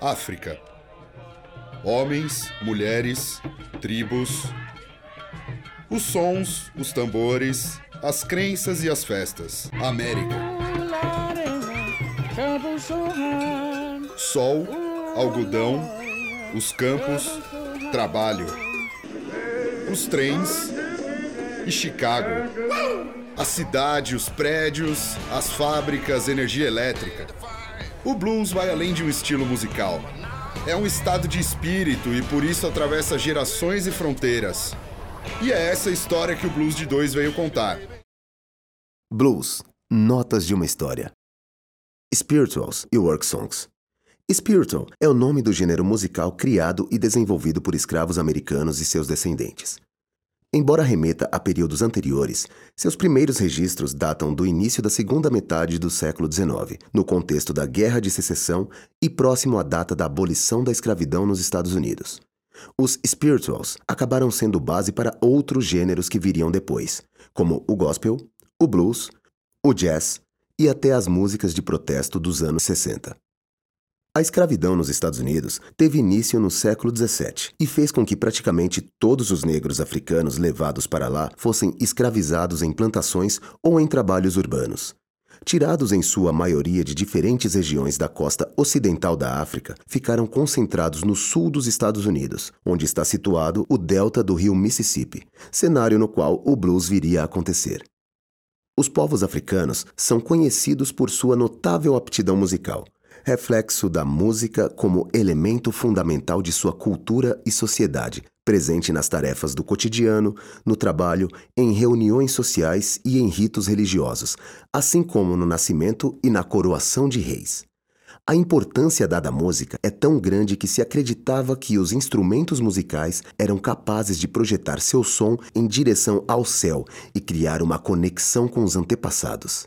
África. Homens, mulheres, tribos. Os sons, os tambores, as crenças e as festas. América. Sol, algodão, os campos, trabalho. Os trens e Chicago. A cidade, os prédios, as fábricas, energia elétrica. O blues vai além de um estilo musical. É um estado de espírito e por isso atravessa gerações e fronteiras. E é essa história que o Blues de Dois veio contar. Blues Notas de uma História. Spirituals e Work Songs. Spiritual é o nome do gênero musical criado e desenvolvido por escravos americanos e seus descendentes. Embora remeta a períodos anteriores, seus primeiros registros datam do início da segunda metade do século XIX, no contexto da Guerra de Secessão e próximo à data da abolição da escravidão nos Estados Unidos. Os spirituals acabaram sendo base para outros gêneros que viriam depois, como o gospel, o blues, o jazz e até as músicas de protesto dos anos 60. A escravidão nos Estados Unidos teve início no século XVII e fez com que praticamente todos os negros africanos levados para lá fossem escravizados em plantações ou em trabalhos urbanos. Tirados em sua maioria de diferentes regiões da costa ocidental da África, ficaram concentrados no sul dos Estados Unidos, onde está situado o delta do rio Mississippi, cenário no qual o blues viria a acontecer. Os povos africanos são conhecidos por sua notável aptidão musical reflexo da música como elemento fundamental de sua cultura e sociedade, presente nas tarefas do cotidiano, no trabalho, em reuniões sociais e em ritos religiosos, assim como no nascimento e na coroação de reis. A importância dada à música é tão grande que se acreditava que os instrumentos musicais eram capazes de projetar seu som em direção ao céu e criar uma conexão com os antepassados.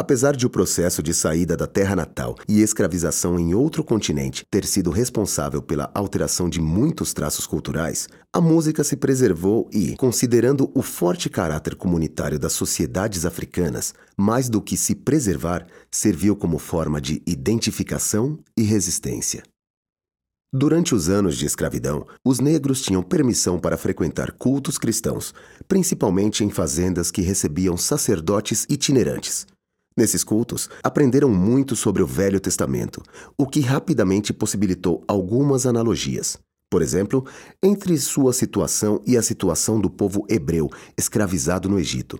Apesar de o processo de saída da terra natal e escravização em outro continente ter sido responsável pela alteração de muitos traços culturais, a música se preservou e, considerando o forte caráter comunitário das sociedades africanas, mais do que se preservar, serviu como forma de identificação e resistência. Durante os anos de escravidão, os negros tinham permissão para frequentar cultos cristãos, principalmente em fazendas que recebiam sacerdotes itinerantes. Nesses cultos, aprenderam muito sobre o Velho Testamento, o que rapidamente possibilitou algumas analogias. Por exemplo, entre sua situação e a situação do povo hebreu escravizado no Egito.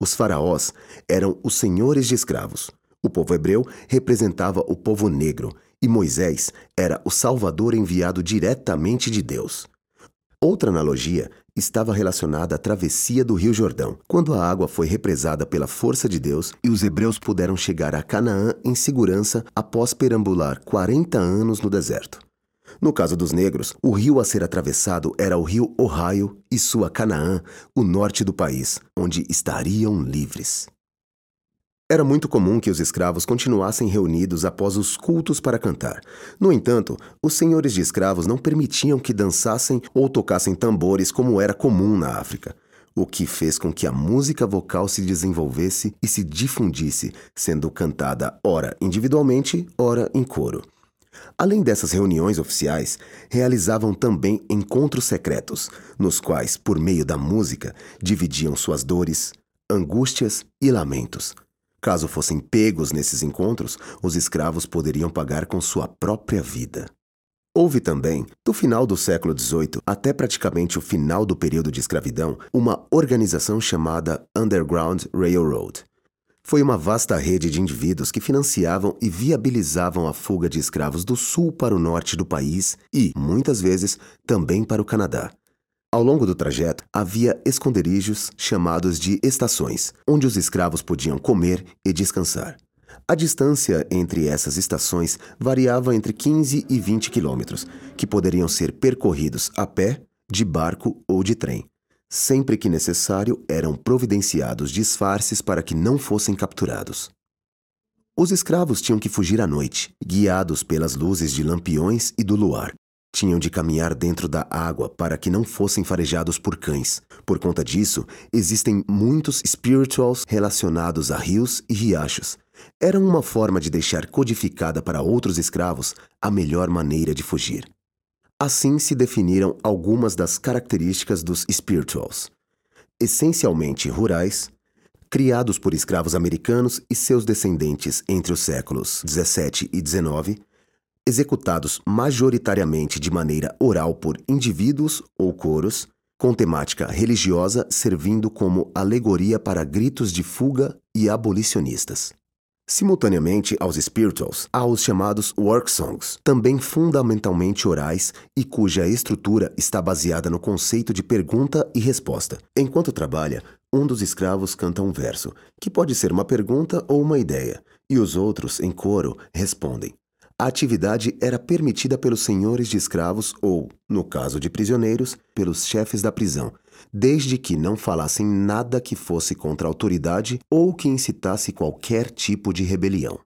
Os faraós eram os senhores de escravos. O povo hebreu representava o povo negro e Moisés era o salvador enviado diretamente de Deus. Outra analogia estava relacionada à travessia do Rio Jordão, quando a água foi represada pela força de Deus e os hebreus puderam chegar a Canaã em segurança após perambular 40 anos no deserto. No caso dos negros, o rio a ser atravessado era o rio Ohio e sua Canaã, o norte do país, onde estariam livres. Era muito comum que os escravos continuassem reunidos após os cultos para cantar. No entanto, os senhores de escravos não permitiam que dançassem ou tocassem tambores como era comum na África, o que fez com que a música vocal se desenvolvesse e se difundisse, sendo cantada ora individualmente, ora em coro. Além dessas reuniões oficiais, realizavam também encontros secretos, nos quais, por meio da música, dividiam suas dores, angústias e lamentos. Caso fossem pegos nesses encontros, os escravos poderiam pagar com sua própria vida. Houve também, do final do século XVIII até praticamente o final do período de escravidão, uma organização chamada Underground Railroad. Foi uma vasta rede de indivíduos que financiavam e viabilizavam a fuga de escravos do sul para o norte do país e, muitas vezes, também para o Canadá. Ao longo do trajeto, havia esconderijos chamados de estações, onde os escravos podiam comer e descansar. A distância entre essas estações variava entre 15 e 20 quilômetros, que poderiam ser percorridos a pé, de barco ou de trem. Sempre que necessário, eram providenciados disfarces para que não fossem capturados. Os escravos tinham que fugir à noite, guiados pelas luzes de lampiões e do luar, tinham de caminhar dentro da água para que não fossem farejados por cães. Por conta disso, existem muitos spirituals relacionados a rios e riachos, eram uma forma de deixar codificada para outros escravos a melhor maneira de fugir. Assim se definiram algumas das características dos spirituals. Essencialmente rurais, criados por escravos americanos e seus descendentes entre os séculos 17 e 19, executados majoritariamente de maneira oral por indivíduos ou coros, com temática religiosa servindo como alegoria para gritos de fuga e abolicionistas. Simultaneamente aos spirituals, há os chamados work songs, também fundamentalmente orais e cuja estrutura está baseada no conceito de pergunta e resposta. Enquanto trabalha, um dos escravos canta um verso, que pode ser uma pergunta ou uma ideia, e os outros, em coro, respondem. A atividade era permitida pelos senhores de escravos ou, no caso de prisioneiros, pelos chefes da prisão, desde que não falassem nada que fosse contra a autoridade ou que incitasse qualquer tipo de rebelião.